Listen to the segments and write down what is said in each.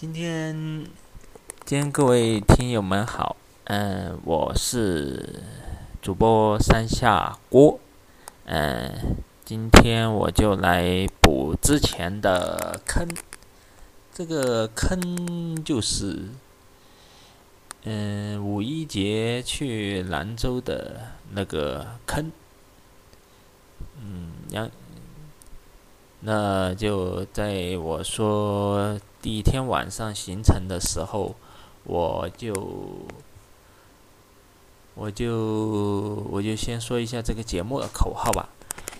今天，今天各位听友们好，嗯，我是主播山下锅，嗯，今天我就来补之前的坑，这个坑就是，嗯，五一节去兰州的那个坑，嗯，杨。那就在我说第一天晚上行程的时候，我就我就我就先说一下这个节目的口号吧：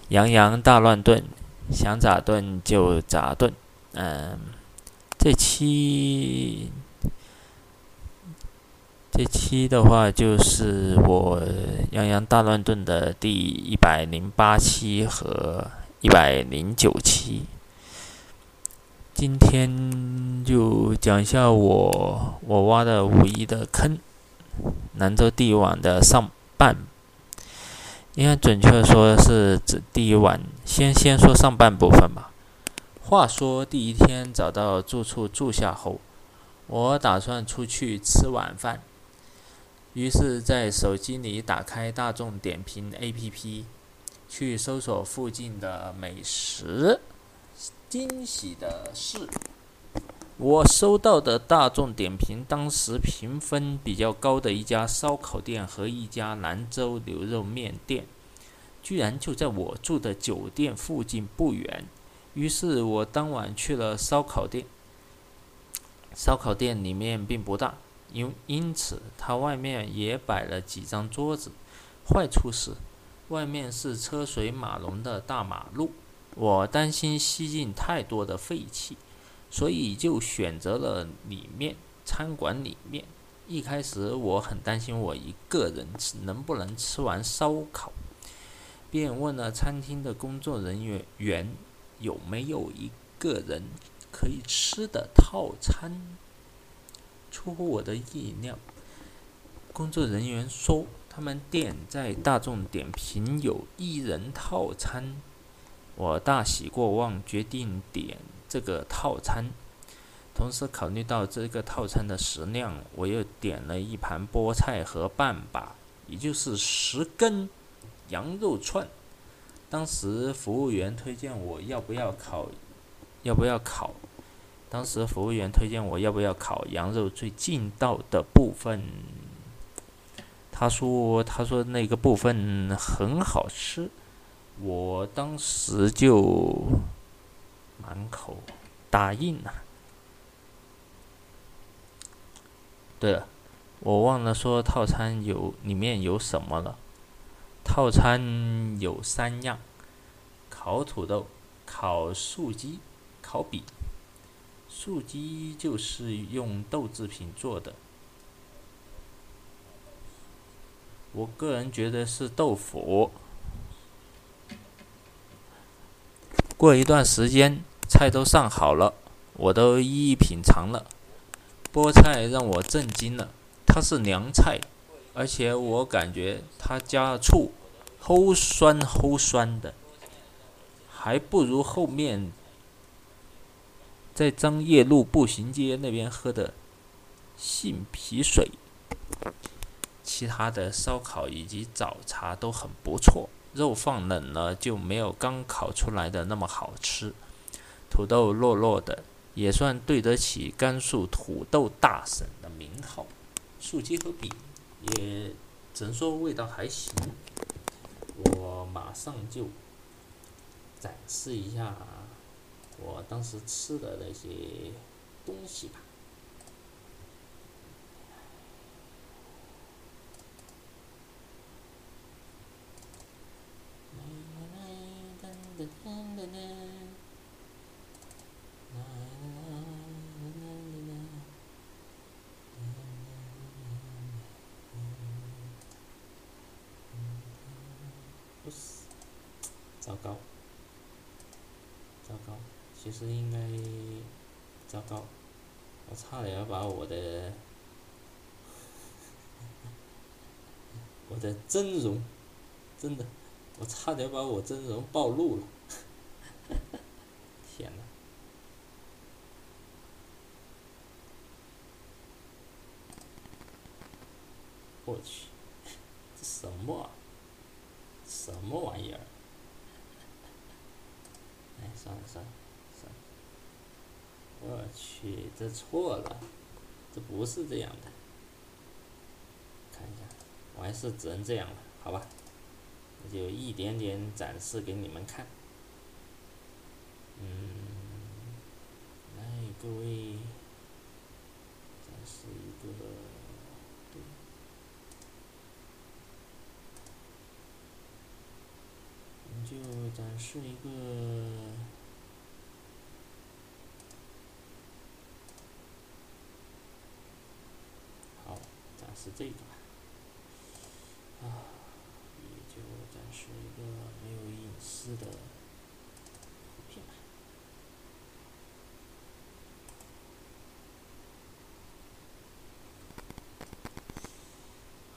洋洋大乱炖，想咋炖就咋炖。嗯，这期这期的话就是我洋洋大乱炖的第一百零八期和。一百零九期，今天就讲一下我我挖的五一的坑，兰州第一晚的上半，应该准确说是指第一晚，先先说上半部分吧。话说第一天找到住处住下后，我打算出去吃晚饭，于是，在手机里打开大众点评 APP。去搜索附近的美食。惊喜的是，我收到的大众点评当时评分比较高的一家烧烤店和一家兰州牛肉面店，居然就在我住的酒店附近不远。于是我当晚去了烧烤店。烧烤店里面并不大，因因此它外面也摆了几张桌子。坏处是。外面是车水马龙的大马路，我担心吸进太多的废气，所以就选择了里面餐馆里面。一开始我很担心我一个人吃能不能吃完烧烤，便问了餐厅的工作人员员有没有一个人可以吃的套餐。出乎我的意料，工作人员说。他们店在大众点评有一人套餐，我大喜过望，决定点这个套餐。同时考虑到这个套餐的食量，我又点了一盘菠菜和半把，也就是十根羊肉串。当时服务员推荐我要不要烤，要不要烤？当时服务员推荐我要不要烤羊肉最劲道的部分。他说：“他说那个部分很好吃，我当时就满口答应了。对了，我忘了说套餐有里面有什么了。套餐有三样：烤土豆、烤素鸡、烤饼。素鸡就是用豆制品做的。”我个人觉得是豆腐。过一段时间，菜都上好了，我都一一品尝了。菠菜让我震惊了，它是凉菜，而且我感觉它加了醋，齁酸齁酸的，还不如后面在张掖路步行街那边喝的杏皮水。其他的烧烤以及早茶都很不错，肉放冷了就没有刚烤出来的那么好吃。土豆糯糯的，也算对得起甘肃土豆大省的名号。素鸡和饼也只能说味道还行。我马上就展示一下我当时吃的那些东西吧。糟糕，糟糕，其实应该糟糕，我差点要把我的 我的真容，真的，我差点把我真容暴露了，天呐。我去，这什么？什么玩意儿？哎，算了算了算了，我去，这错了，这不是这样的。看一下，我还是只能这样了，好吧？那就一点点展示给你们看。嗯，来各位，展示一个，对，我们就展示一个，好，展示这个吧，啊，也就展示一个没有隐私的。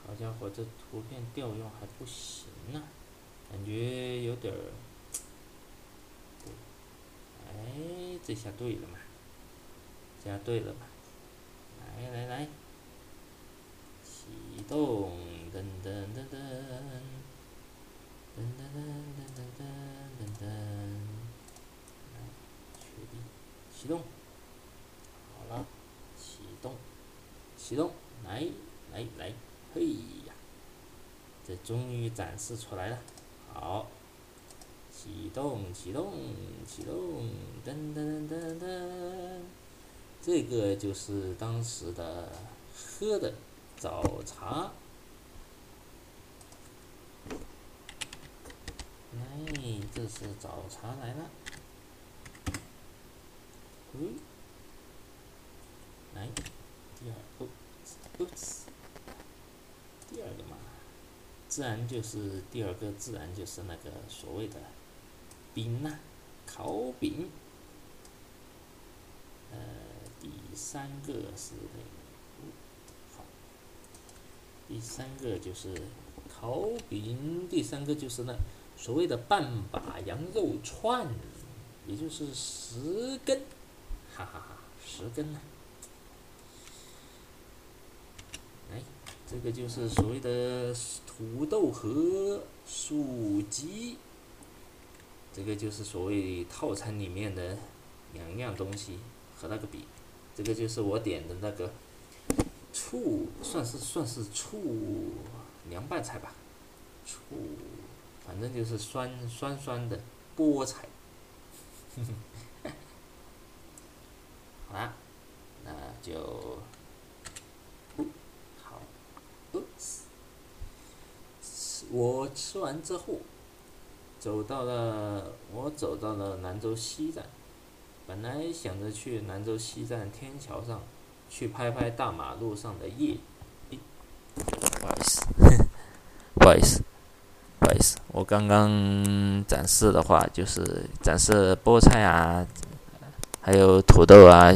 好家伙，这图片调用还不行呢，感觉有点儿，对，哎，这下对了嘛，这下对了嘛，来来来，启动，噔噔噔噔，噔噔噔噔噔噔噔，来，确定，启动，好了，启动，启动，来来来。嘿呀，这终于展示出来了！好，启动，启动，启动，噔噔噔噔，这个就是当时的喝的早茶。哎，这是早茶来了。嗯，来，第二步，oops。第二个嘛，自然就是第二个，自然就是那个所谓的饼呐，烤饼。呃，第三个是，好，第三个就是烤饼，第三个就是那所谓的半把羊肉串，也就是十根，哈哈哈，十根呢。这个就是所谓的土豆和薯鸡，这个就是所谓套餐里面的两样东西和那个比，这个就是我点的那个醋，算是算是醋凉拌菜吧，醋，反正就是酸酸酸的菠菜，好啦，那就。我吃完之后，走到了我走到了兰州西站，本来想着去兰州西站天桥上，去拍拍大马路上的夜。不好意思，不好意思，不好意思，我刚刚展示的话就是展示菠菜啊，还有土豆啊，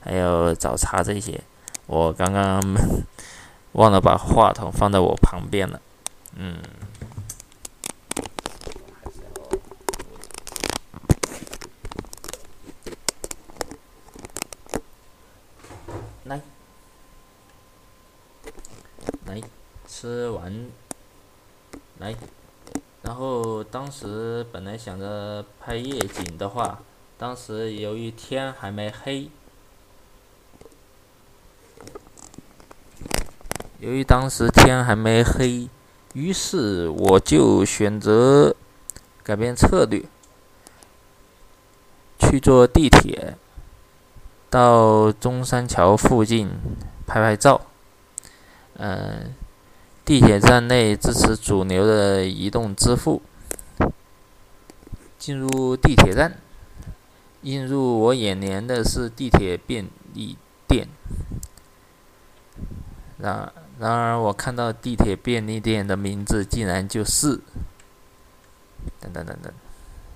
还有早茶这些，我刚刚忘了把话筒放在我旁边了。嗯，来，来，吃完，来，然后当时本来想着拍夜景的话，当时由于天还没黑，由于当时天还没黑。于是我就选择改变策略，去坐地铁到中山桥附近拍拍照。嗯，地铁站内支持主流的移动支付。进入地铁站，映入我眼帘的是地铁便利店。然。然而，我看到地铁便利店的名字竟然就是……等等等等，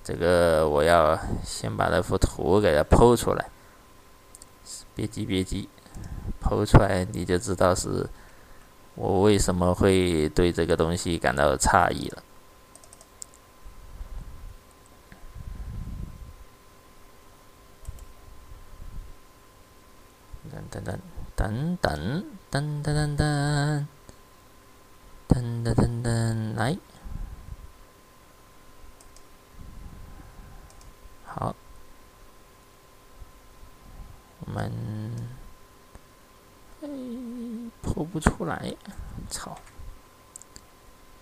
这个我要先把那幅图给它剖出来。别急，别急，剖出来你就知道是我为什么会对这个东西感到诧异了。等等等等等。噔噔噔噔，噔噔噔噔，来，好，我们哎破不出来，操！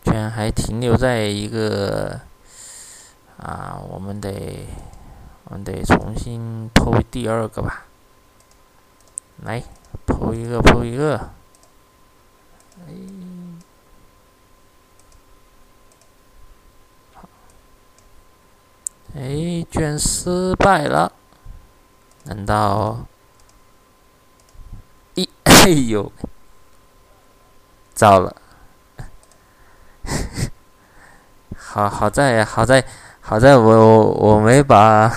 居然还停留在一个啊，我们得我们得重新破第二个吧，来破一个破一个，哎。哎，居然失败了！难道？一哎呦，糟了！好好在好在好在我我没把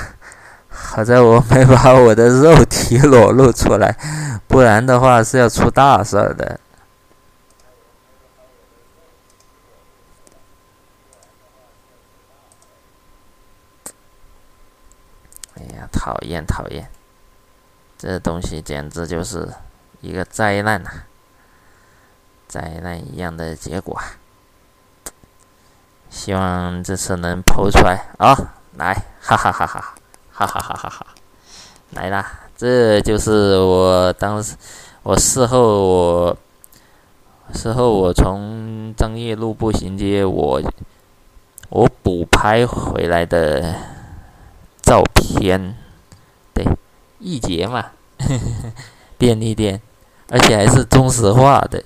好在我没把我的肉体裸露出来，不然的话是要出大事儿的。哎呀讨厌讨厌，这东西简直就是一个灾难呐！灾难一样的结果，希望这次能剖出来啊！来，哈哈哈哈，哈哈哈哈哈，来啦！这就是我当时，我事后我事后我从张掖路步行街我我补拍回来的照片。对易捷嘛，便利店，而且还是中石化的。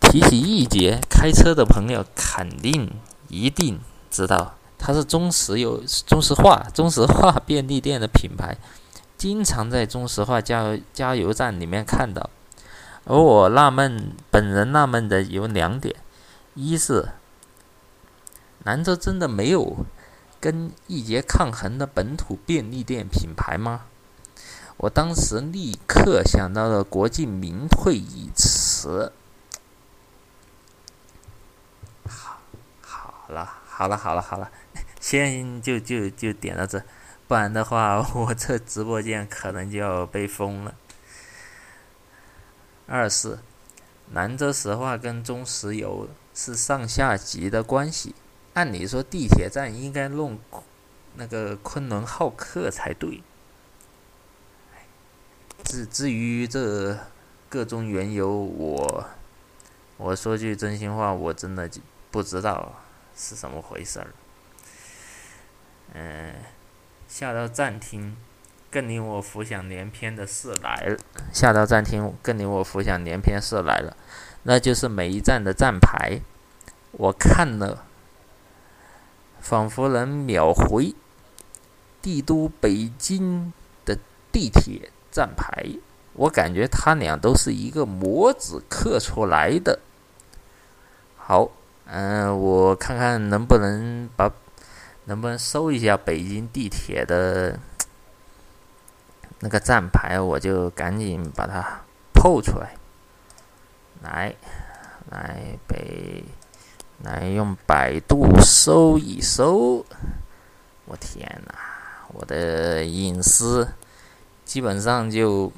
提起易捷，开车的朋友肯定一定知道，它是中石油、中石化、中石化便利店的品牌，经常在中石化加油加油站里面看到。而我纳闷，本人纳闷的有两点：一是，兰州真的没有？跟易捷抗衡的本土便利店品牌吗？我当时立刻想到了国进民退一词。好，好了，好了，好了，好了，先就就就点到这，不然的话，我这直播间可能就要被封了。二是，兰州石化跟中石油是上下级的关系。按理说，地铁站应该弄那个昆仑好客才对。至至于这各种缘由，我我说句真心话，我真的不知道是怎么回事儿。嗯，下到站厅，更令我浮想联翩的事来了。下到站厅，更令我浮想联翩事来了，那就是每一站的站牌，我看了。仿佛能秒回帝都北京的地铁站牌，我感觉他俩都是一个模子刻出来的。好，嗯，我看看能不能把能不能搜一下北京地铁的那个站牌，我就赶紧把它剖出来。来，来北。来用百度搜一搜，我天哪，我的隐私基本上就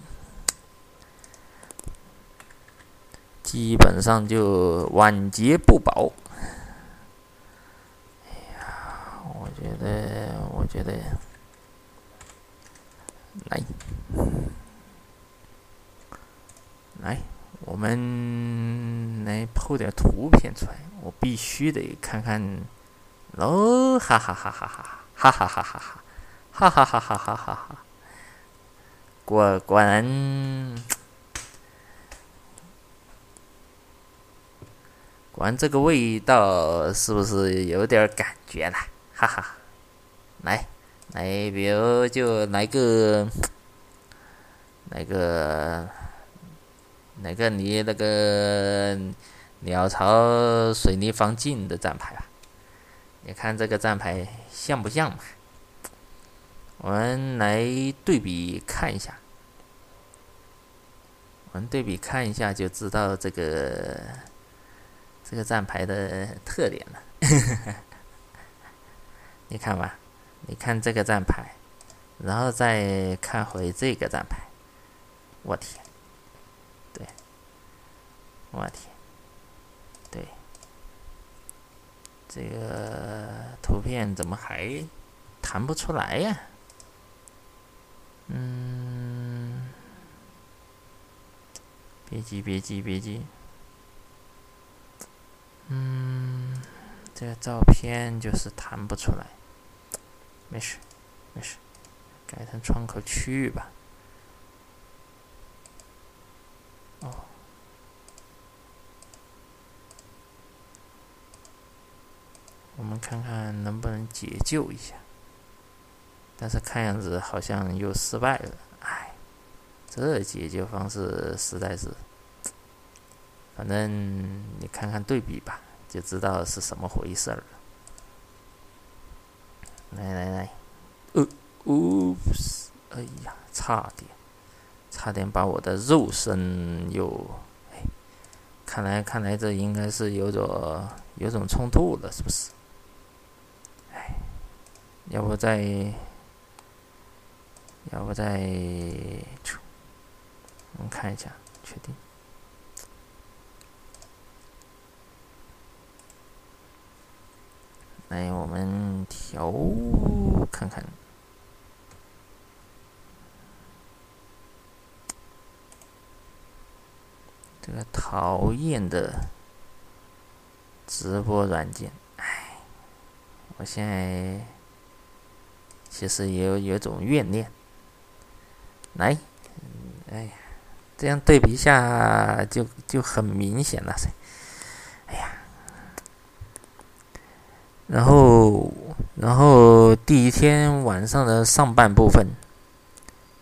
基本上就晚节不保。觉得，我觉得，来，来，我们来铺点图片出来，我必须得看看，哦，哈哈哈哈哈哈哈哈哈哈哈哈哈哈哈哈哈哈，果果然。这个味道是不是有点感觉了？哈哈！来来，比如就来个，来个，来个你那个。鸟巢水泥方近的站牌吧，你看这个站牌像不像嘛？我们来对比看一下，我们对比看一下就知道这个这个站牌的特点了。你看吧，你看这个站牌，然后再看回这个站牌，我天！对我天，对，这个图片怎么还弹不出来呀？嗯，别急，别急，别急。嗯，这个照片就是弹不出来。没事，没事，改成窗口区域吧。哦，我们看看能不能解救一下。但是看样子好像又失败了，哎，这解救方式实在是……反正你看看对比吧，就知道是什么回事了。来来来，呃，oops，哎呀，差点，差点把我的肉身又……哎，看来看来这应该是有种有种冲突了，是不是？哎，要不再，要不再，我们看一下，确定。来，我们调看看这个讨厌的直播软件。哎，我现在其实也有有种怨念。来，哎呀，这样对比一下就就很明显了噻。哎呀。然后，然后第一天晚上的上半部分，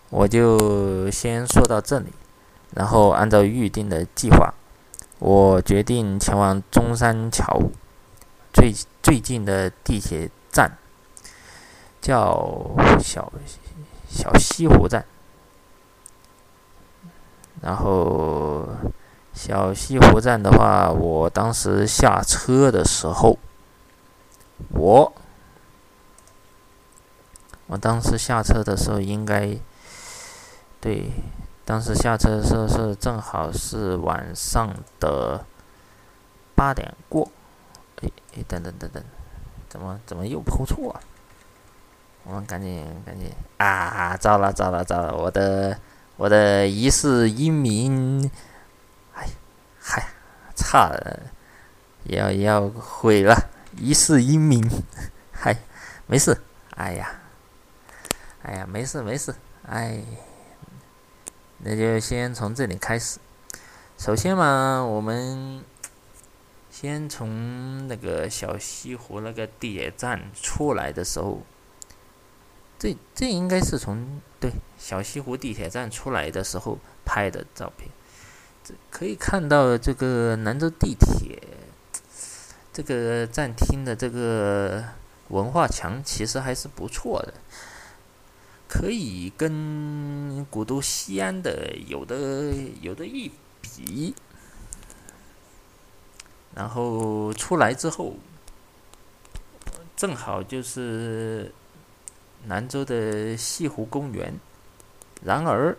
我就先说到这里。然后按照预定的计划，我决定前往中山桥最最近的地铁站，叫小小西湖站。然后小西湖站的话，我当时下车的时候。我，我当时下车的时候应该，对，当时下车的时候是正好是晚上的八点过，哎哎，等等等等，怎么怎么又抛错？我们赶紧赶紧啊！糟了糟了糟了！我的我的疑似英名，哎嗨，差了，要要毁了。一世英名，嗨，没事，哎呀，哎呀，没事没事，哎，那就先从这里开始。首先嘛，我们先从那个小西湖那个地铁站出来的时候，这这应该是从对小西湖地铁站出来的时候拍的照片。这可以看到这个兰州地铁。这个站厅的这个文化墙其实还是不错的，可以跟古都西安的有的有的一比。然后出来之后，正好就是兰州的西湖公园。然而，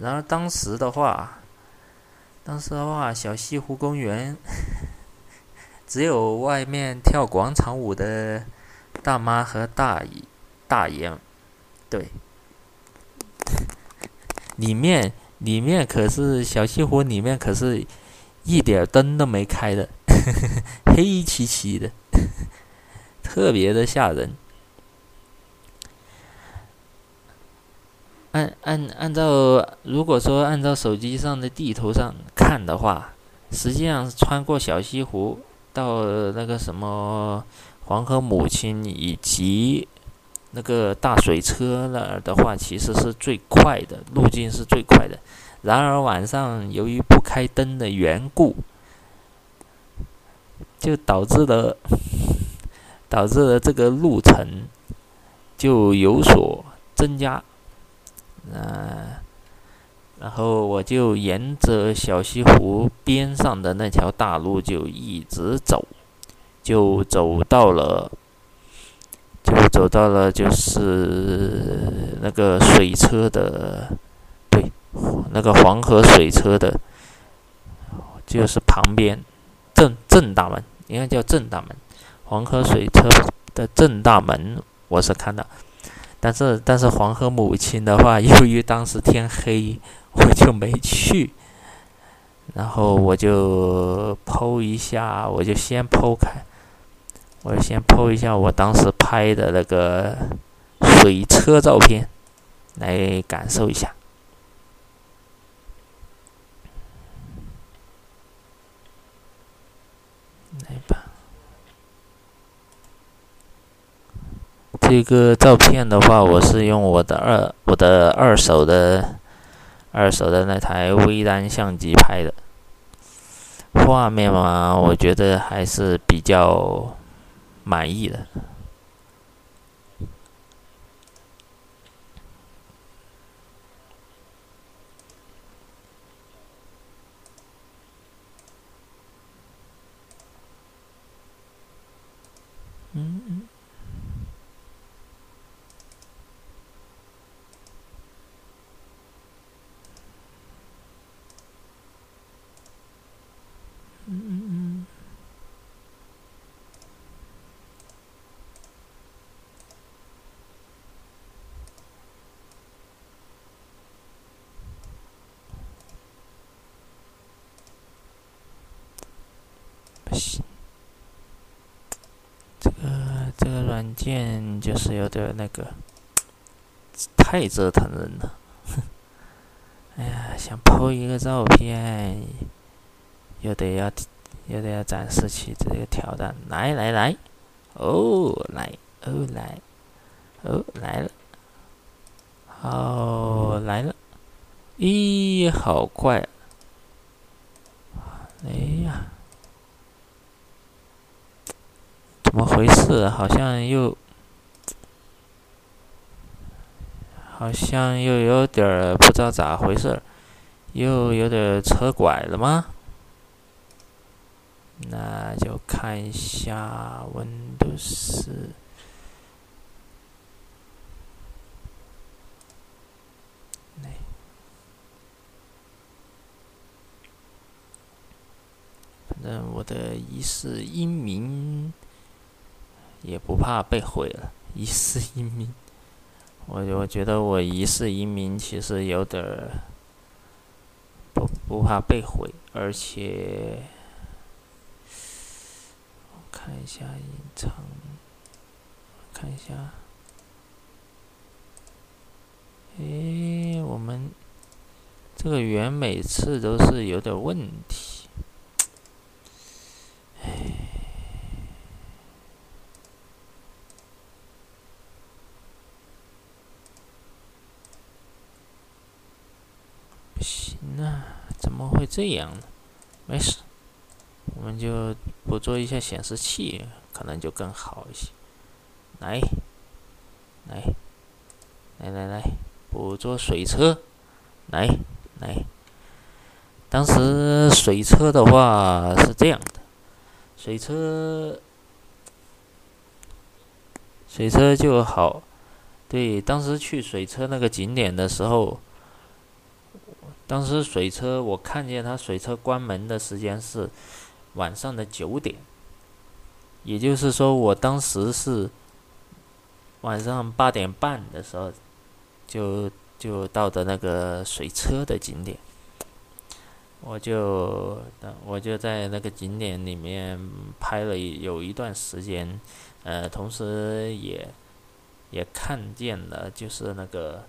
然而当时的话，当时的话，小西湖公园。只有外面跳广场舞的大妈和大爷大爷，对，里面里面可是小西湖里面可是一点灯都没开的，黑漆漆的，特别的吓人。按按按照如果说按照手机上的地图上看的话，实际上穿过小西湖。到那个什么黄河母亲以及那个大水车那儿的话，其实是最快的路径是最快的。然而晚上由于不开灯的缘故，就导致了 导致了这个路程就有所增加。嗯。然后我就沿着小西湖边上的那条大路就一直走，就走到了，就走到了就是那个水车的，对，那个黄河水车的就是旁边正正大门，应该叫正大门，黄河水车的正大门，我是看到。但是但是黄河母亲的话，由于当时天黑，我就没去。然后我就剖一下，我就先剖开，我先剖一下我当时拍的那个水车照片，来感受一下。来吧，这个照片的话，我是用我的二我的二手的二手的那台微单相机拍的。画面嘛，我觉得还是比较满意的。嗯嗯嗯嗯。这个这个软件就是有点那个，太折腾人了。哎呀，想 po 一个照片。又得要，又得要展示起这个挑战，来来来，哦来哦来，哦来了，好来了，咦好快，哎呀，怎么回事？好像又，好像又有点不知道咋回事，又有点车拐了吗？那就看一下 Windows，反正我的疑似英名也不怕被毁了。一世英名，我我觉得我一世英名其实有点不不怕被毁，而且。看一下隐藏，看一下。诶，我们这个圆每次都是有点问题。不行啊，怎么会这样？没事。我们就捕捉一下显示器，可能就更好一些。来，来，来来来，捕捉水车，来来。当时水车的话是这样的，水车，水车就好。对，当时去水车那个景点的时候，当时水车我看见它水车关门的时间是。晚上的九点，也就是说，我当时是晚上八点半的时候，就就到的那个水车的景点，我就我就在那个景点里面拍了有一段时间，呃，同时也也看见了，就是那个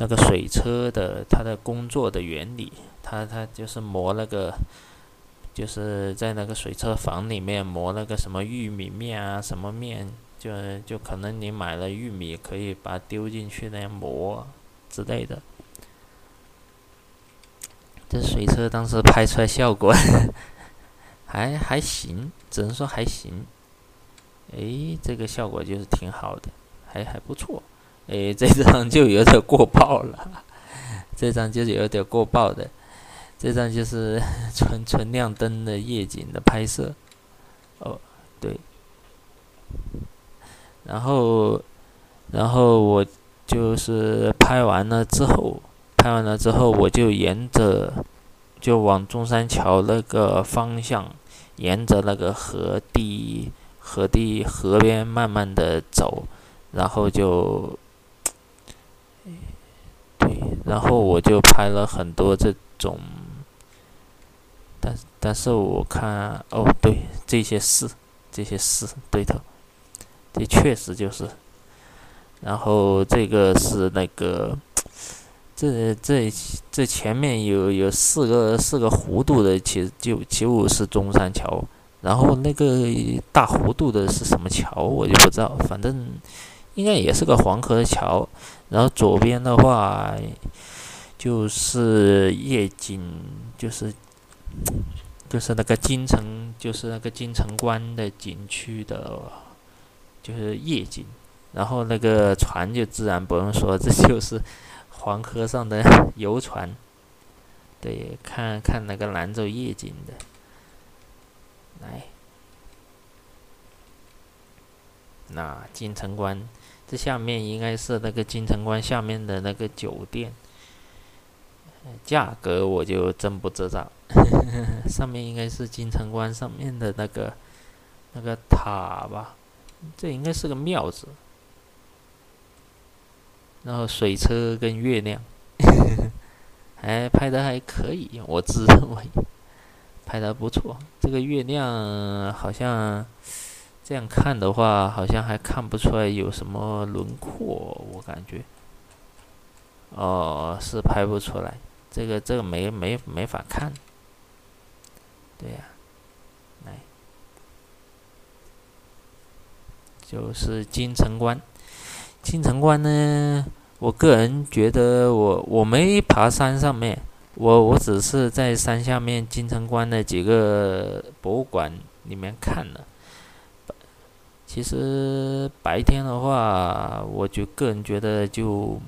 那个水车的它的工作的原理，它它就是磨那个。就是在那个水车房里面磨那个什么玉米面啊，什么面，就就可能你买了玉米，可以把丢进去那样磨之类的。这水车当时拍出来效果 还还行，只能说还行。哎，这个效果就是挺好的，还还不错。诶，这张就有点过曝了，这张就是有点过曝的。这张就是 纯纯亮灯的夜景的拍摄，哦，对，然后，然后我就是拍完了之后，拍完了之后，我就沿着就往中山桥那个方向，沿着那个河堤、河堤、河边慢慢的走，然后就，然后我就拍了很多这种，但但是我看，哦，对，这些是，这些是对头，这确实就是，然后这个是那个。这这这前面有有四个四个弧度的，其实就就是中山桥，然后那个大弧度的是什么桥，我就不知道，反正应该也是个黄河桥。然后左边的话就是夜景，就是就是那个京城，就是那个京城关的景区的，就是夜景。然后那个船就自然不用说，这就是。黄河上的游船，对，看看那个兰州夜景的，来，那金城关，这下面应该是那个金城关下面的那个酒店，价格我就真不知道，上面应该是金城关上面的那个那个塔吧，这应该是个庙子。然后水车跟月亮，还 拍的还可以，我自认为拍的不错。这个月亮好像这样看的话，好像还看不出来有什么轮廓，我感觉。哦，是拍不出来，这个这个没没没法看。对呀，来，就是金城关。金城关呢？我个人觉得，我我没爬山上面，我我只是在山下面金城关的几个博物馆里面看了。其实白天的话，我就个人觉得就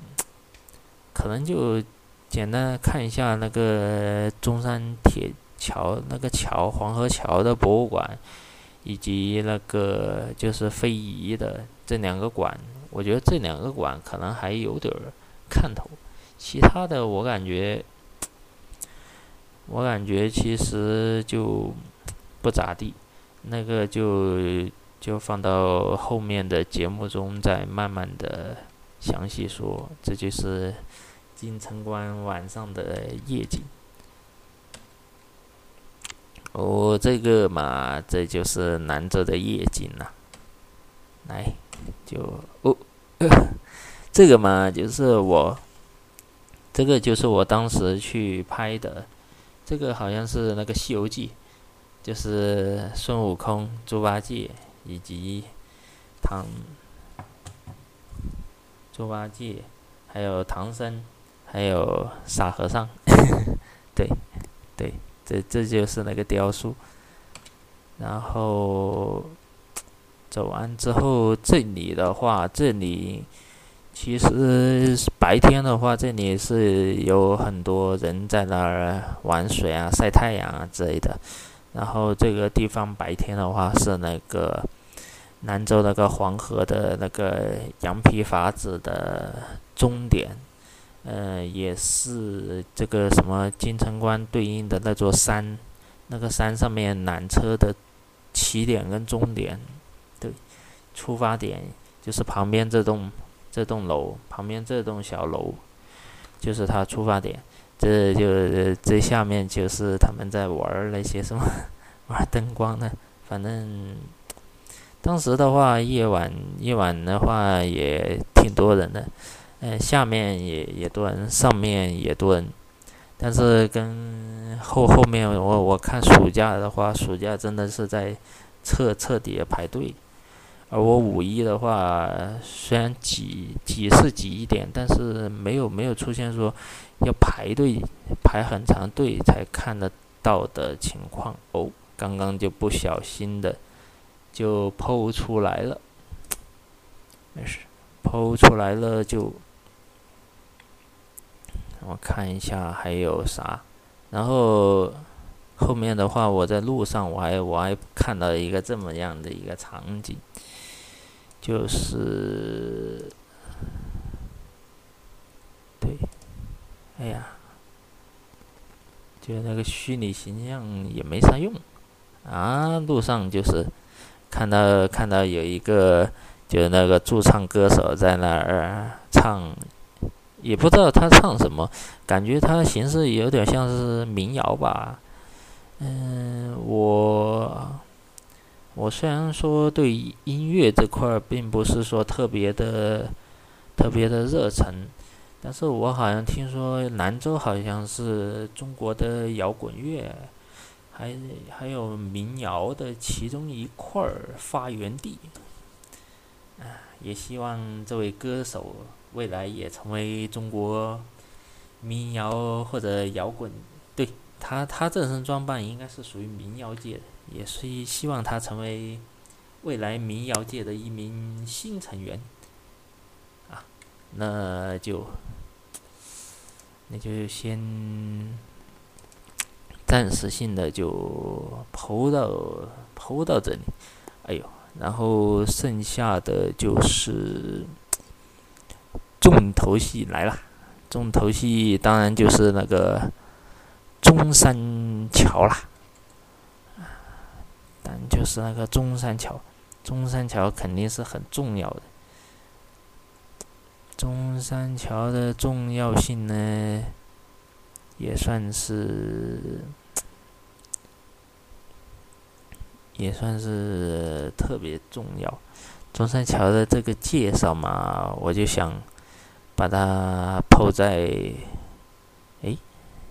可能就简单看一下那个中山铁桥那个桥黄河桥的博物馆，以及那个就是非遗的这两个馆。我觉得这两个馆可能还有点儿看头，其他的我感觉，我感觉其实就不咋地，那个就就放到后面的节目中再慢慢的详细说。这就是金城关晚上的夜景。哦，这个嘛，这就是兰州的夜景了。来，就哦，这个嘛，就是我，这个就是我当时去拍的，这个好像是那个《西游记》，就是孙悟空、猪八戒以及唐猪八戒，还有唐僧，还有沙和尚，对，对，这这就是那个雕塑，然后。走完之后，这里的话，这里其实白天的话，这里是有很多人在那儿玩水啊、晒太阳啊之类的。然后这个地方白天的话是那个兰州那个黄河的那个羊皮筏子的终点，呃，也是这个什么金城关对应的那座山，那个山上面缆车的起点跟终点。对出发点就是旁边这栋这栋楼，旁边这栋小楼，就是它出发点。这就这下面就是他们在玩那些什么 玩灯光的。反正当时的话，夜晚夜晚的话也挺多人的。嗯，下面也也多人，上面也多人。但是跟后后面我我看暑假的话，暑假真的是在彻彻底的排队。而我五一的话，虽然挤挤是挤一点，但是没有没有出现说要排队排很长队才看得到的情况哦。刚刚就不小心的就剖出来了，没事，剖出来了就我看一下还有啥，然后后面的话我在路上我还我还看到一个这么样的一个场景。就是，对，哎呀，就那个虚拟形象也没啥用啊。路上就是看到看到有一个，就是那个驻唱歌手在那儿唱，也不知道他唱什么，感觉他形式有点像是民谣吧。嗯，我我虽然说对音乐这块儿并不是说特别的特别的热忱。但是我好像听说兰州好像是中国的摇滚乐，还还有民谣的其中一块儿发源地。啊，也希望这位歌手未来也成为中国民谣或者摇滚。对他，他这身装扮应该是属于民谣界的，也是希望他成为未来民谣界的一名新成员。啊，那就。那就先暂时性的就抛到抛到这里，哎呦，然后剩下的就是重头戏来了，重头戏当然就是那个中山桥啦，但就是那个中山桥，中山桥肯定是很重要的。中山桥的重要性呢，也算是，也算是特别重要。中山桥的这个介绍嘛，我就想把它抛在，哎，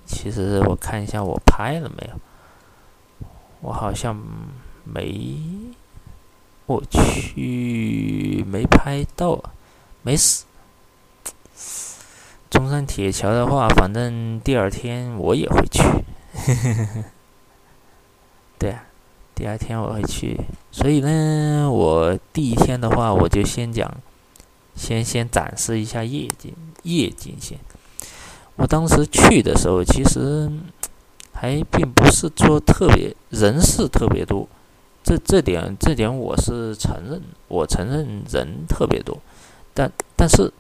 其实我看一下我拍了没有，我好像没，我去没拍到，没死。中山铁桥的话，反正第二天我也会去。第二天我会去。所以呢，我第一天的话，我就先讲，先先展示一下夜景，夜景先。我当时去的时候，其实还并不是说特别人是特别多，这这点这点我是承认，我承认人特别多，但但是。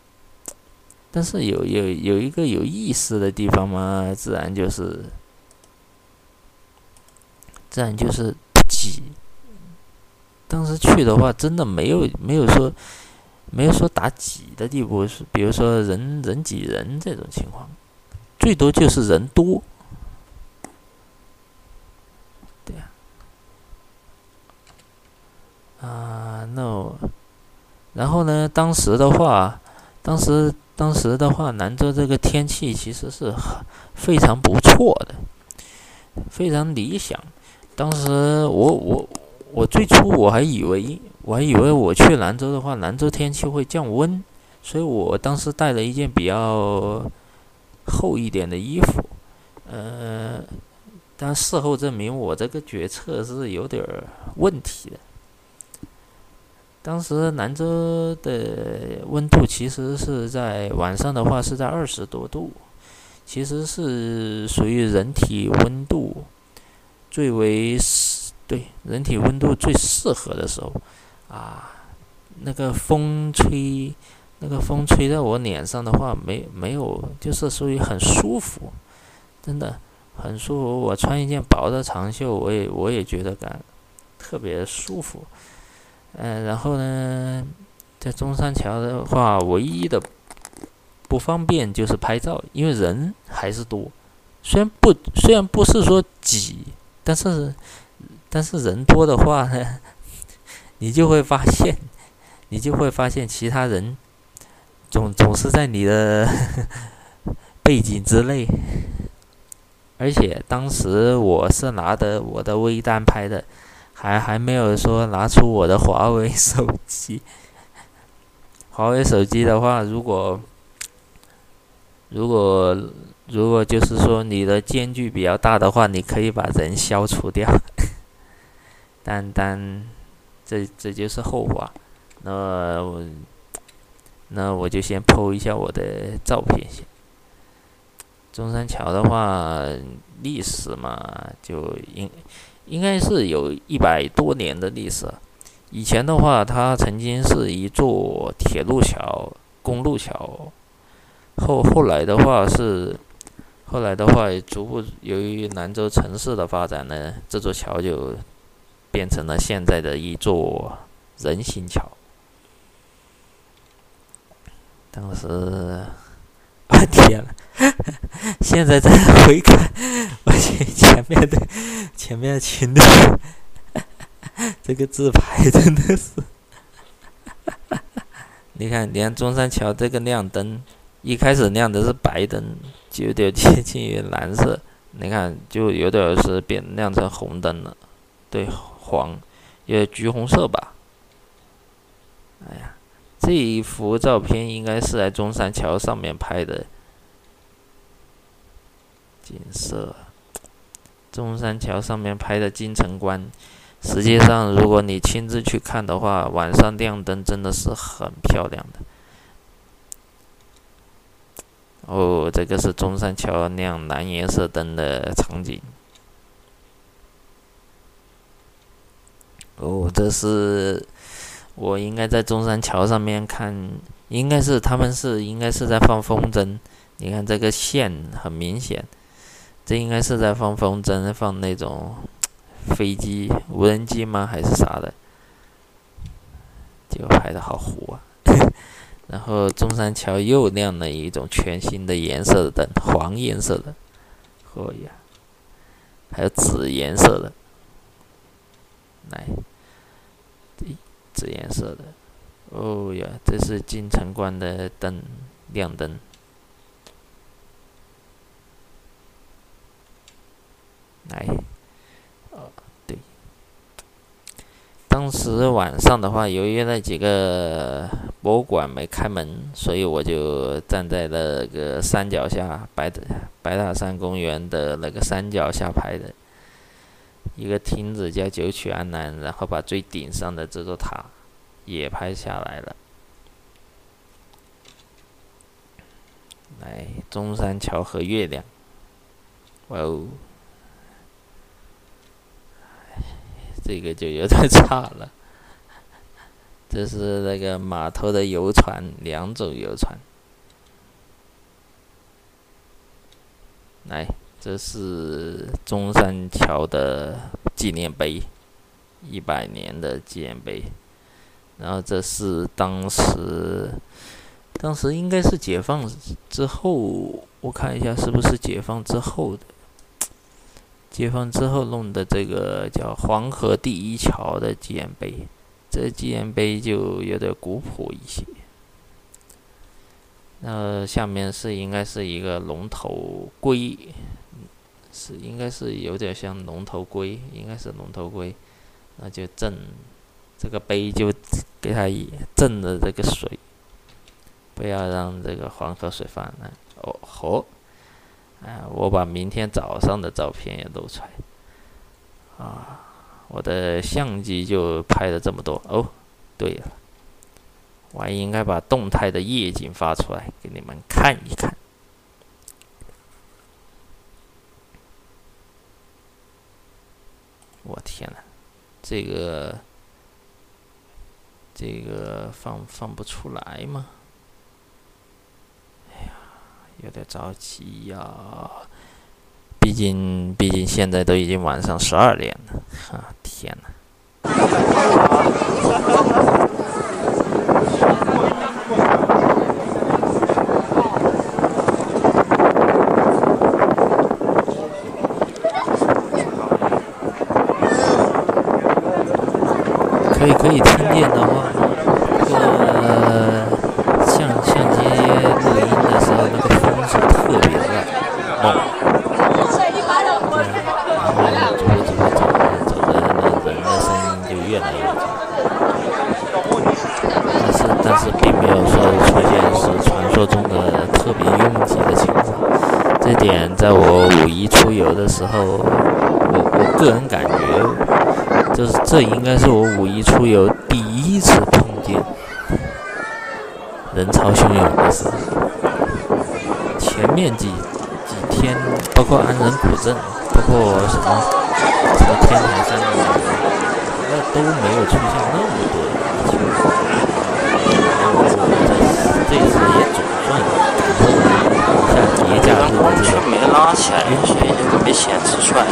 但是有有有一个有意思的地方嘛，自然就是，自然就是挤。当时去的话，真的没有没有说没有说打挤的地步，是比如说人人挤人这种情况，最多就是人多。对呀。啊，那然后呢？当时的话，当时。当时的话，兰州这个天气其实是非常不错的，非常理想。当时我我我最初我还以为我还以为我去兰州的话，兰州天气会降温，所以我当时带了一件比较厚一点的衣服。呃，但事后证明我这个决策是有点问题的。当时兰州的温度其实是在晚上的话是在二十多度，其实是属于人体温度最为适对人体温度最适合的时候啊。那个风吹，那个风吹在我脸上的话，没没有就是属于很舒服，真的很舒服。我穿一件薄的长袖，我也我也觉得感特别舒服。嗯，然后呢，在中山桥的话，唯一的不方便就是拍照，因为人还是多。虽然不虽然不是说挤，但是但是人多的话呢，你就会发现，你就会发现其他人总总是在你的 背景之内。而且当时我是拿的我的微单拍的。还还没有说拿出我的华为手机。华为手机的话，如果如果如果就是说你的间距比较大的话，你可以把人消除掉。但但这这就是后话。那我那我就先 PO 一下我的照片先。中山桥的话，历史嘛，就应。应该是有一百多年的历史。以前的话，它曾经是一座铁路桥、公路桥。后后来的话是，后来的话，逐步由于兰州城市的发展呢，这座桥就变成了现在的一座人行桥。当时，我 天呐，现在再回看，我去前面的前面的群的这个自拍真的是，你看，连中山桥这个亮灯，一开始亮的是白灯，就有点接近于蓝色，你看，就有点是变亮成红灯了，对，黄，也橘红色吧。哎呀。这一幅照片应该是在中山桥上面拍的景色，中山桥上面拍的金城关。实际上，如果你亲自去看的话，晚上亮灯真的是很漂亮的。哦，这个是中山桥亮蓝颜色灯的场景。哦，这是。我应该在中山桥上面看，应该是他们是应该是在放风筝。你看这个线很明显，这应该是在放风筝，放那种飞机、无人机吗？还是啥的？就拍的好糊啊！然后中山桥又亮了一种全新的颜色的灯，黄颜色的，可以啊，还有紫颜色的，来。紫颜色的，哦呀，这是金城关的灯，亮灯。来，哦，对，当时晚上的话，由于那几个博物馆没开门，所以我就站在那个山脚下，白的白塔山公园的那个山脚下拍的。一个亭子叫九曲安南，然后把最顶上的这座塔也拍下来了。来，中山桥和月亮，哇哦，这个就有点 差了。这是那个码头的游船，两种游船，来。这是中山桥的纪念碑，一百年的纪念碑。然后这是当时，当时应该是解放之后，我看一下是不是解放之后的，解放之后弄的这个叫黄河第一桥的纪念碑。这纪念碑就有点古朴一些。那下面是应该是一个龙头龟。是，应该是有点像龙头龟，应该是龙头龟，那就镇这个碑就给它镇的这个水，不要让这个黄河水泛滥。哦吼，哎，我把明天早上的照片也露出来，啊，我的相机就拍了这么多。哦，对了，我还应该把动态的夜景发出来给你们看一看。我天呐，这个这个放放不出来吗？有点着急呀！毕竟毕竟现在都已经晚上十二点了，啊天呐！在我五一出游的时候，我我个人感觉。就是这应该是我五一出游第一次碰见人潮汹涌的时候。前面几几天，包括安仁古镇，包括什么什么天台山，那都没有出现那么多人然后这这次也总算赶上了像节假日的这种。下，有些也没显示出来。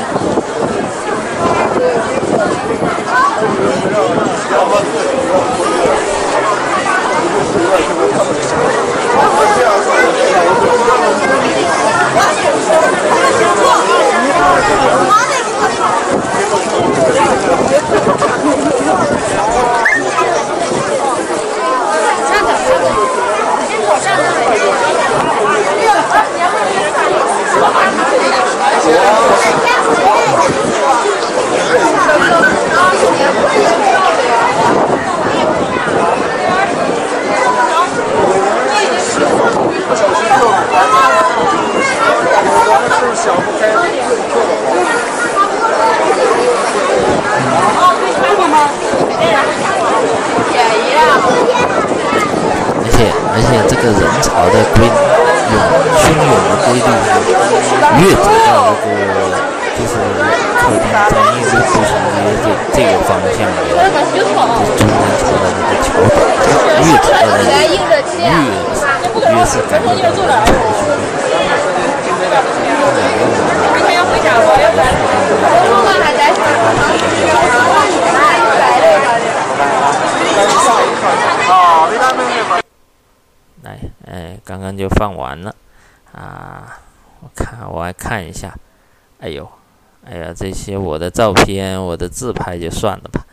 照片、我的自拍就算了吧，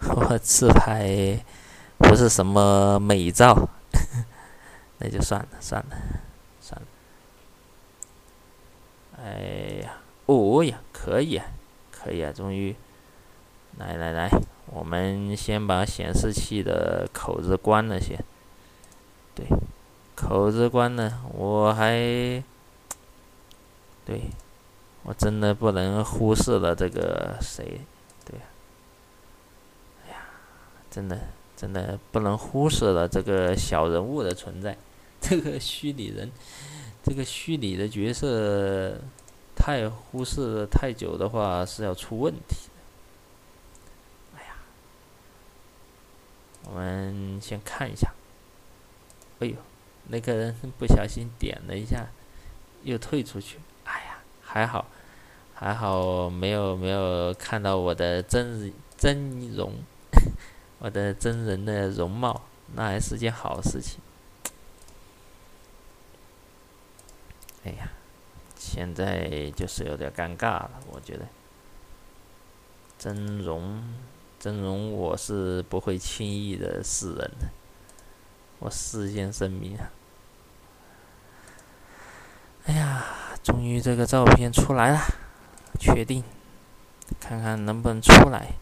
我自拍不是什么美照，那就算了，算了，算了。哎呀，哦呀，可以啊，可以啊，终于，来来来，我们先把显示器的口子关了先。对，口子关了，我还，对，我真的不能忽视了这个谁，对，哎呀，真的真的不能忽视了这个小人物的存在，这个虚拟人，这个虚拟的角色，太忽视太久的话是要出问题的。哎呀，我们先看一下。哎呦，那个人不小心点了一下，又退出去。哎呀，还好，还好没有没有看到我的真真容，我的真人的容貌，那还是件好事情。哎呀，现在就是有点尴尬了，我觉得。真容，真容，我是不会轻易的示人的。我事先声明。哎呀，终于这个照片出来了，确定，看看能不能出来。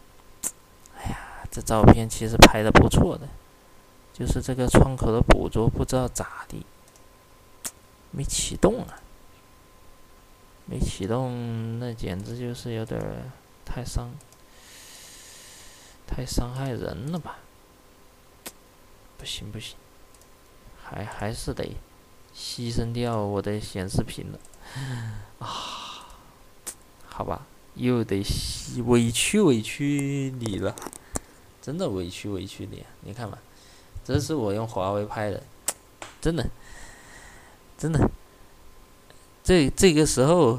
哎呀，这照片其实拍的不错的，就是这个窗口的捕捉不知道咋的，没启动啊，没启动，那简直就是有点太伤，太伤害人了吧？不行不行。还还是得牺牲掉我的显示屏了 啊！好吧，又得委屈委屈你了，真的委屈委屈你。你看吧，这是我用华为拍的，真的，真的，这这个时候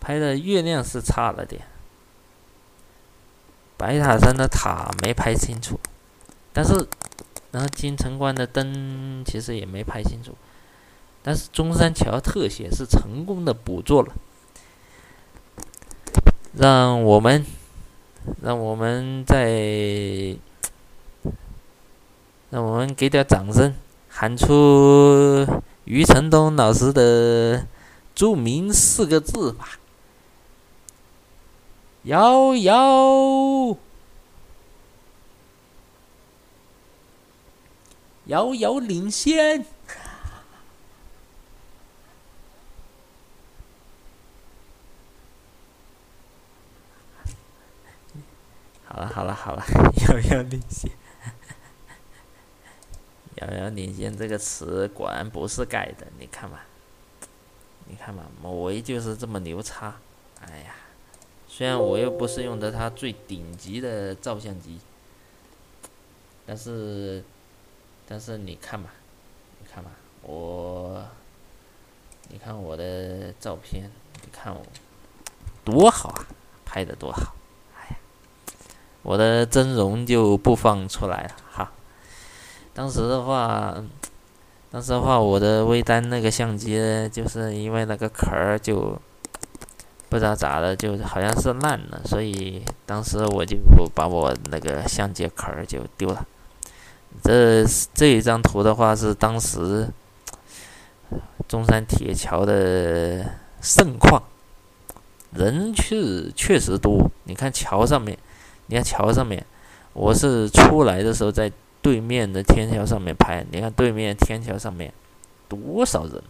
拍的月亮是差了点，白塔山的塔没拍清楚，但是。然后金城关的灯其实也没拍清楚，但是中山桥特写是成功的捕捉了，让我们，让我们再，让我们给点掌声，喊出余承东老师的著名四个字吧，遥遥。遥遥领先。好了好了好了，遥遥领先。遥遥领先这个词果然不是盖的，你看吧，你看吧，某为就是这么牛叉。哎呀，虽然我又不是用的它最顶级的照相机，但是。但是你看吧，你看吧，我，你看我的照片，你看我多好啊，拍的多好！我的真容就不放出来了哈。当时的话，当时的话，我的微单那个相机就是因为那个壳儿就不知道咋的，就好像是烂了，所以当时我就把我那个相机壳儿就丢了。这这一张图的话是当时中山铁桥的盛况，人是确实多。你看桥上面，你看桥上面，我是出来的时候在对面的天桥上面拍。你看对面天桥上面多少人，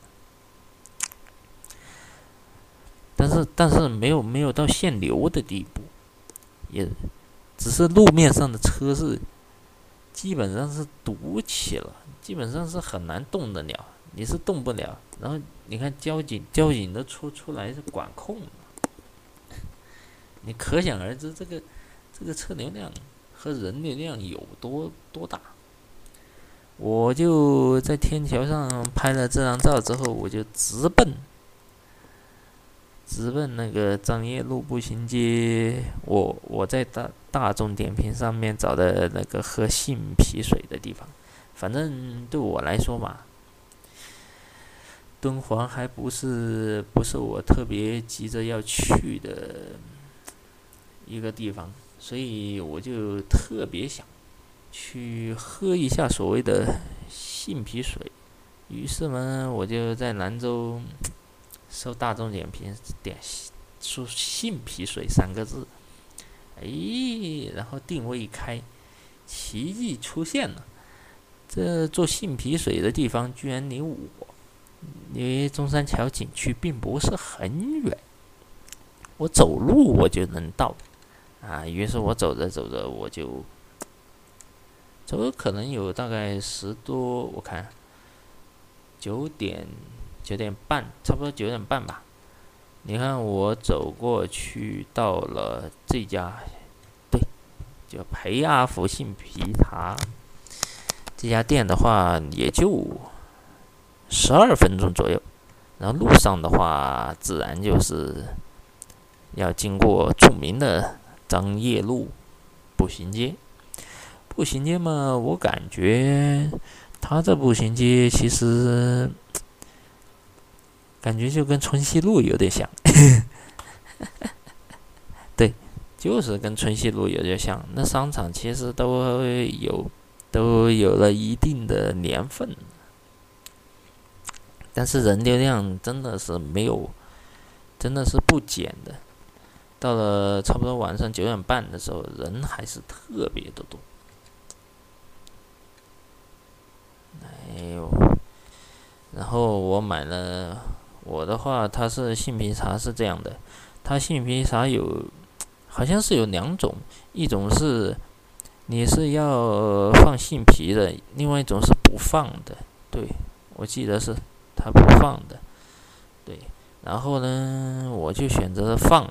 但是但是没有没有到限流的地步，也只是路面上的车是。基本上是堵起了，基本上是很难动得了，你是动不了。然后你看交警，交警都出出来是管控，你可想而知这个这个车流量和人流量有多多大。我就在天桥上拍了这张照之后，我就直奔。直奔那个张掖路步行街，我我在大大众点评上面找的那个喝杏皮水的地方，反正对我来说嘛，敦煌还不是不是我特别急着要去的一个地方，所以我就特别想去喝一下所谓的杏皮水，于是呢，我就在兰州。搜大众点评，点说“杏皮水”三个字，哎，然后定位一开，奇迹出现了。这做杏皮水的地方居然离我，离中山桥景区并不是很远，我走路我就能到。啊，于是我走着走着，我就走了，可能有大概十多，我看九点。九点半，差不多九点半吧。你看，我走过去到了这家，对，叫培阿福杏皮茶。这家店的话，也就十二分钟左右。然后路上的话，自然就是要经过著名的张掖路步行街。步行街嘛，我感觉它这步行街其实。感觉就跟春熙路有点像，对，就是跟春熙路有点像。那商场其实都有都有了一定的年份，但是人流量真的是没有，真的是不减的。到了差不多晚上九点半的时候，人还是特别的多。哎呦，然后我买了。我的话，它是杏皮茶是这样的，它杏皮茶有，好像是有两种，一种是你是要放杏皮的，另外一种是不放的。对，我记得是它不放的。对，然后呢，我就选择了放。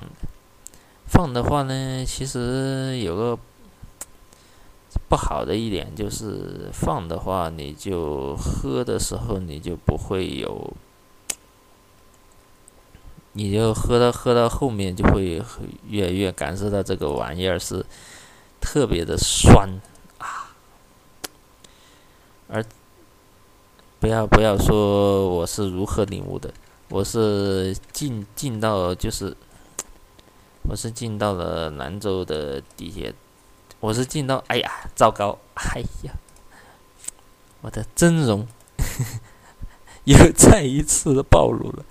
放的话呢，其实有个不好的一点就是，放的话你就喝的时候你就不会有。你就喝到喝到后面，就会越来越感受到这个玩意儿是特别的酸啊！而不要不要说我是如何领悟的，我是进进到就是我是进到了兰州的地铁，我是进到哎呀糟糕，哎呀，我的真容 又再一次的暴露了。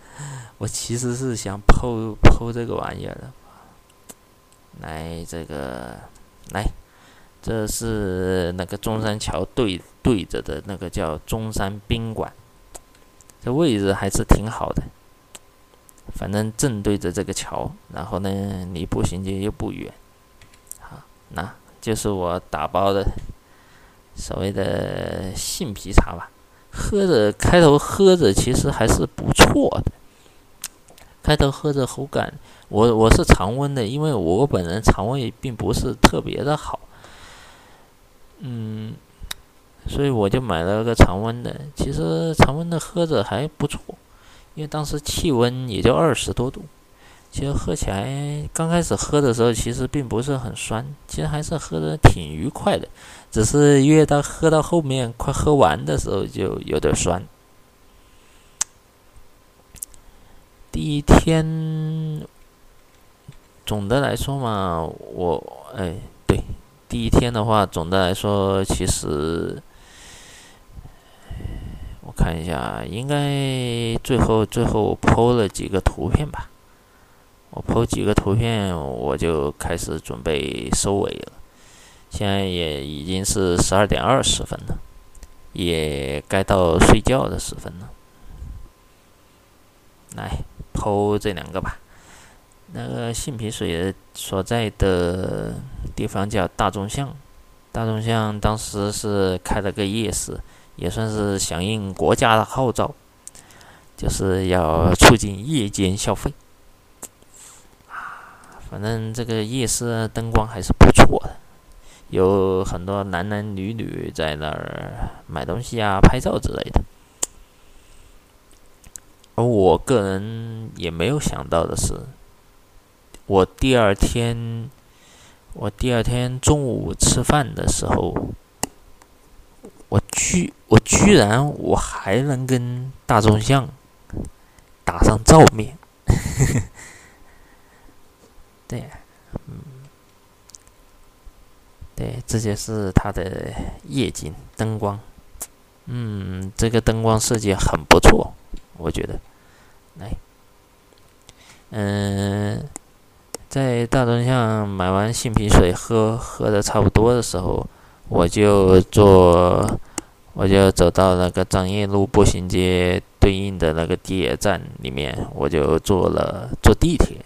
我其实是想剖剖这个玩意儿的，来这个来，这是那个中山桥对对着的那个叫中山宾馆，这位置还是挺好的，反正正对着这个桥，然后呢离步行街又不远，好，那就是我打包的所谓的杏皮茶吧，喝着开头喝着其实还是不错的。开头喝着口感，我我是常温的，因为我本人肠胃并不是特别的好，嗯，所以我就买了个常温的。其实常温的喝着还不错，因为当时气温也就二十多度，其实喝起来刚开始喝的时候，其实并不是很酸，其实还是喝的挺愉快的，只是越到喝到后面快喝完的时候就有点酸。第一天，总的来说嘛，我哎对，第一天的话，总的来说其实。看一下，应该最后最后我剖了几个图片吧。我剖几个图片，我就开始准备收尾了。现在也已经是十二点二十分了，也该到睡觉的时分了。来剖这两个吧。那个杏皮水所在的地方叫大众巷，大众巷当时是开了个夜市。也算是响应国家的号召，就是要促进夜间消费。啊，反正这个夜市灯光还是不错的，有很多男男女女在那儿买东西啊、拍照之类的。而我个人也没有想到的是，我第二天，我第二天中午吃饭的时候。我居我居然我还能跟大众巷打上照面，对，嗯，对，这就是它的夜景灯光，嗯，这个灯光设计很不错，我觉得，来，嗯，在大众巷买完杏皮水喝喝的差不多的时候。我就坐，我就走到那个张掖路步行街对应的那个地铁站里面，我就坐了坐地铁，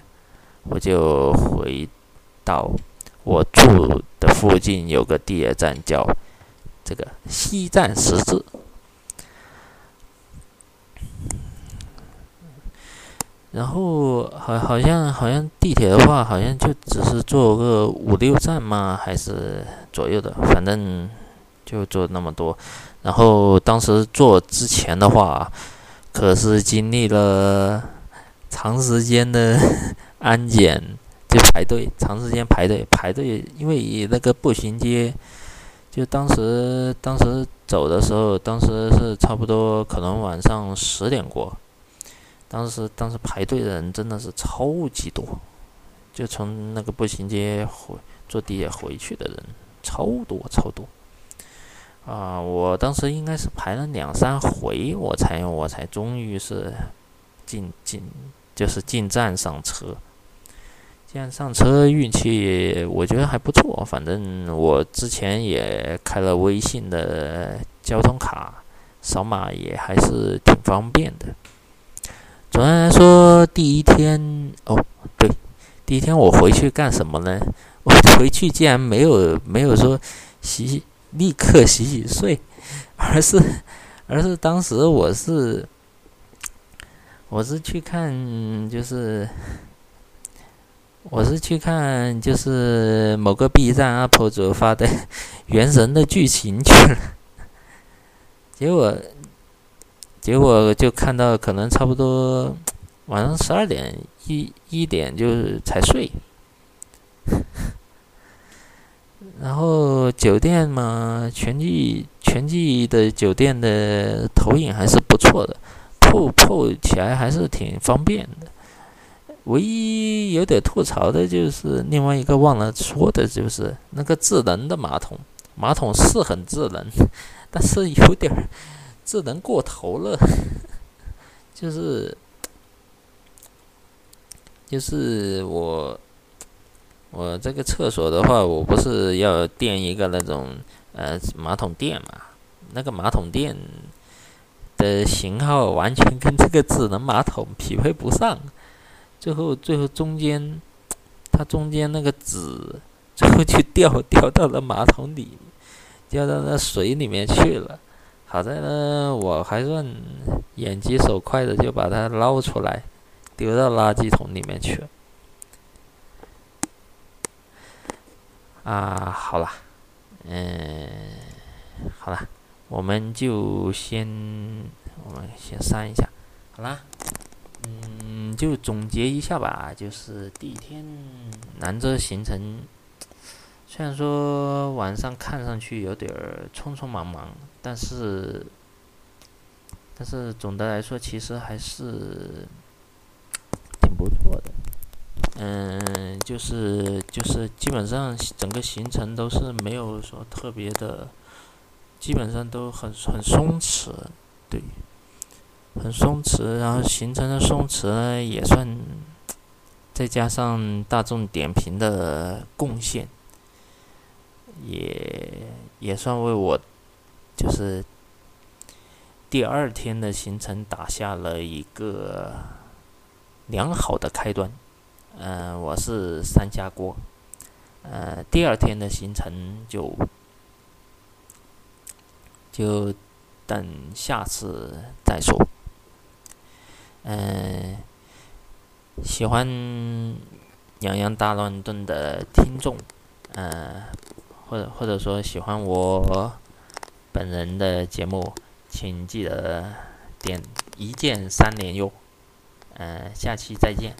我就回到我住的附近有个地铁站叫这个西站十字。然后好好像好像地铁的话，好像就只是坐个五六站嘛，还是左右的，反正就坐那么多。然后当时坐之前的话，可是经历了长时间的 安检，就排队，长时间排队排队，因为那个步行街，就当时当时走的时候，当时是差不多可能晚上十点过。当时，当时排队的人真的是超级多，就从那个步行街回坐地铁回去的人超多超多。啊，我当时应该是排了两三回，我才我才终于是进进就是进站上车。进站上车运气我觉得还不错，反正我之前也开了微信的交通卡，扫码也还是挺方便的。总的来说，第一天哦，对，第一天我回去干什么呢？我回去竟然没有没有说洗立刻洗洗睡，而是而是当时我是我是去看就是我是去看就是某个 B 站 UP 主发的 《原神》的剧情去了，结果。结果就看到可能差不多 晚上十二点一一点就才睡，然后酒店嘛，全季全季的酒店的投影还是不错的，PO PO 起来还是挺方便的。唯一有点吐槽的就是另外一个忘了说的就是那个智能的马桶，马桶是很智能，但是有点智能过头了，就是就是我我这个厕所的话，我不是要垫一个那种呃马桶垫嘛？那个马桶垫的型号完全跟这个智能马桶匹配不上，最后最后中间它中间那个纸最后就掉掉到了马桶里，掉到那水里面去了。好在呢，我还算眼疾手快的，就把它捞出来，丢到垃圾桶里面去了。啊，好了，嗯，好了，我们就先，我们先删一下，好啦，嗯。就总结一下吧，就是第一天兰州行程，虽然说晚上看上去有点儿匆匆忙忙，但是，但是总的来说，其实还是挺不错的。嗯，就是就是基本上整个行程都是没有说特别的，基本上都很很松弛，对。很松弛，然后行程的松弛呢，也算，再加上大众点评的贡献，也也算为我就是第二天的行程打下了一个良好的开端。嗯，我是三家锅，呃，第二天的行程就就等下次再说。嗯，喜欢《洋洋大乱炖》的听众，嗯，或者或者说喜欢我本人的节目，请记得点一键三连哟。嗯，下期再见。